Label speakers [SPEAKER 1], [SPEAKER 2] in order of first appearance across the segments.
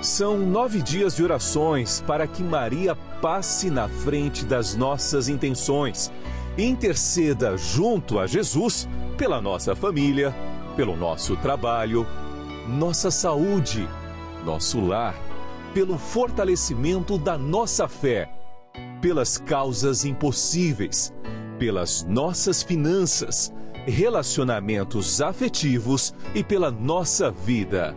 [SPEAKER 1] São nove dias de orações para que Maria passe na frente das nossas intenções e interceda junto a Jesus pela nossa família, pelo nosso trabalho, nossa saúde, nosso lar, pelo fortalecimento da nossa fé, pelas causas impossíveis, pelas nossas finanças, relacionamentos afetivos e pela nossa vida.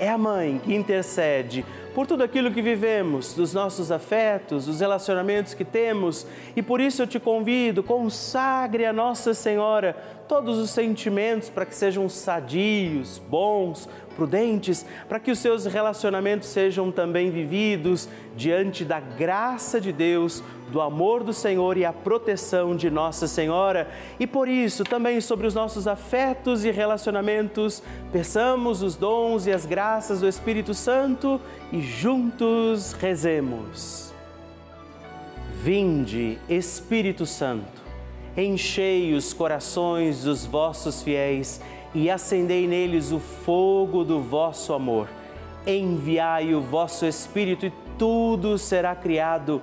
[SPEAKER 2] é a mãe que intercede por tudo aquilo que vivemos, dos nossos afetos, dos relacionamentos que temos, e por isso eu te convido, consagre a Nossa Senhora todos os sentimentos para que sejam sadios, bons, prudentes, para que os seus relacionamentos sejam também vividos diante da graça de Deus, do amor do Senhor e a proteção de Nossa Senhora. E por isso, também sobre os nossos afetos e relacionamentos, peçamos os dons e as graças do Espírito Santo e juntos rezemos. Vinde, Espírito Santo, enchei os corações dos vossos fiéis e acendei neles o fogo do vosso amor. Enviai o vosso Espírito e tudo será criado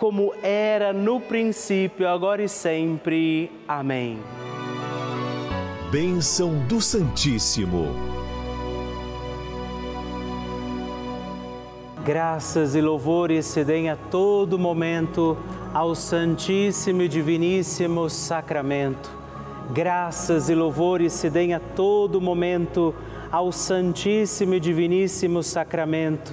[SPEAKER 2] como era no princípio, agora e sempre. Amém.
[SPEAKER 1] Bênção do Santíssimo.
[SPEAKER 2] Graças e louvores se deem a todo momento ao Santíssimo e Diviníssimo Sacramento. Graças e louvores se deem a todo momento ao Santíssimo e Diviníssimo Sacramento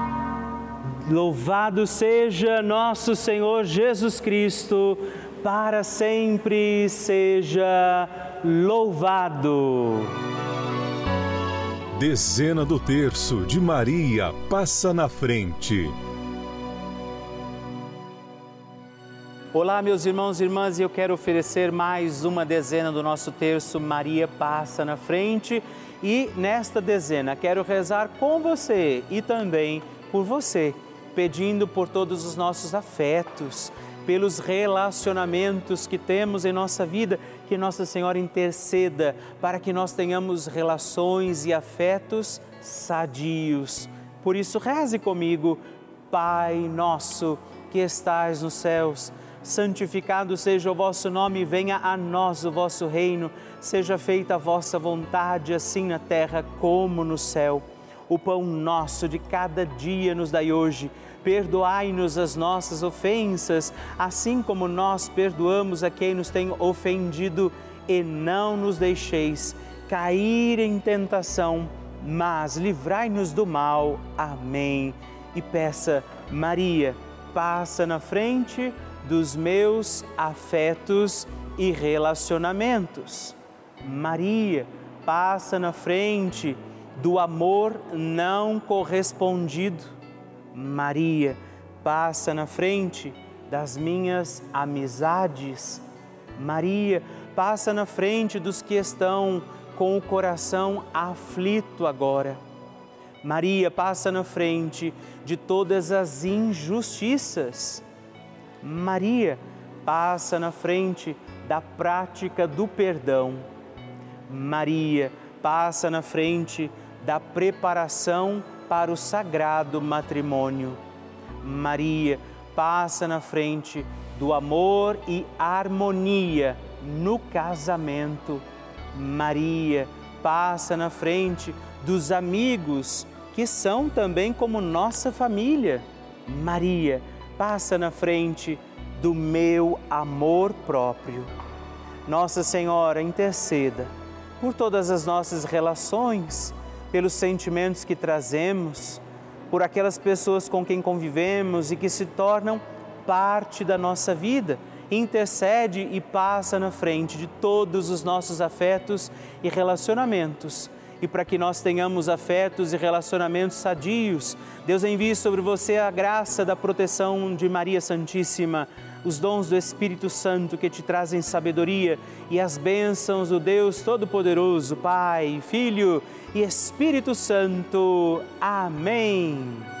[SPEAKER 2] Louvado seja nosso Senhor Jesus Cristo para sempre seja louvado.
[SPEAKER 1] Dezena do terço de Maria passa na frente.
[SPEAKER 2] Olá, meus irmãos e irmãs, e eu quero oferecer mais uma dezena do nosso terço Maria passa na frente. E nesta dezena quero rezar com você e também por você, pedindo por todos os nossos afetos pelos relacionamentos que temos em nossa vida, que Nossa Senhora interceda para que nós tenhamos relações e afetos sadios. Por isso, reze comigo, Pai nosso que estais nos céus, santificado seja o vosso nome, venha a nós o vosso reino, seja feita a vossa vontade, assim na terra como no céu. O pão nosso de cada dia nos dai hoje Perdoai-nos as nossas ofensas, assim como nós perdoamos a quem nos tem ofendido, e não nos deixeis cair em tentação, mas livrai-nos do mal. Amém. E peça, Maria, passa na frente dos meus afetos e relacionamentos. Maria, passa na frente do amor não correspondido Maria, passa na frente das minhas amizades. Maria, passa na frente dos que estão com o coração aflito agora. Maria, passa na frente de todas as injustiças. Maria, passa na frente da prática do perdão. Maria, passa na frente da preparação para o sagrado matrimônio. Maria passa na frente do amor e harmonia no casamento. Maria passa na frente dos amigos que são também como nossa família. Maria passa na frente do meu amor próprio. Nossa Senhora, interceda por todas as nossas relações pelos sentimentos que trazemos, por aquelas pessoas com quem convivemos e que se tornam parte da nossa vida. Intercede e passa na frente de todos os nossos afetos e relacionamentos. E para que nós tenhamos afetos e relacionamentos sadios, Deus envie sobre você a graça da proteção de Maria Santíssima os dons do Espírito Santo que te trazem sabedoria e as bênçãos do Deus Todo-Poderoso, Pai, Filho e Espírito Santo. Amém.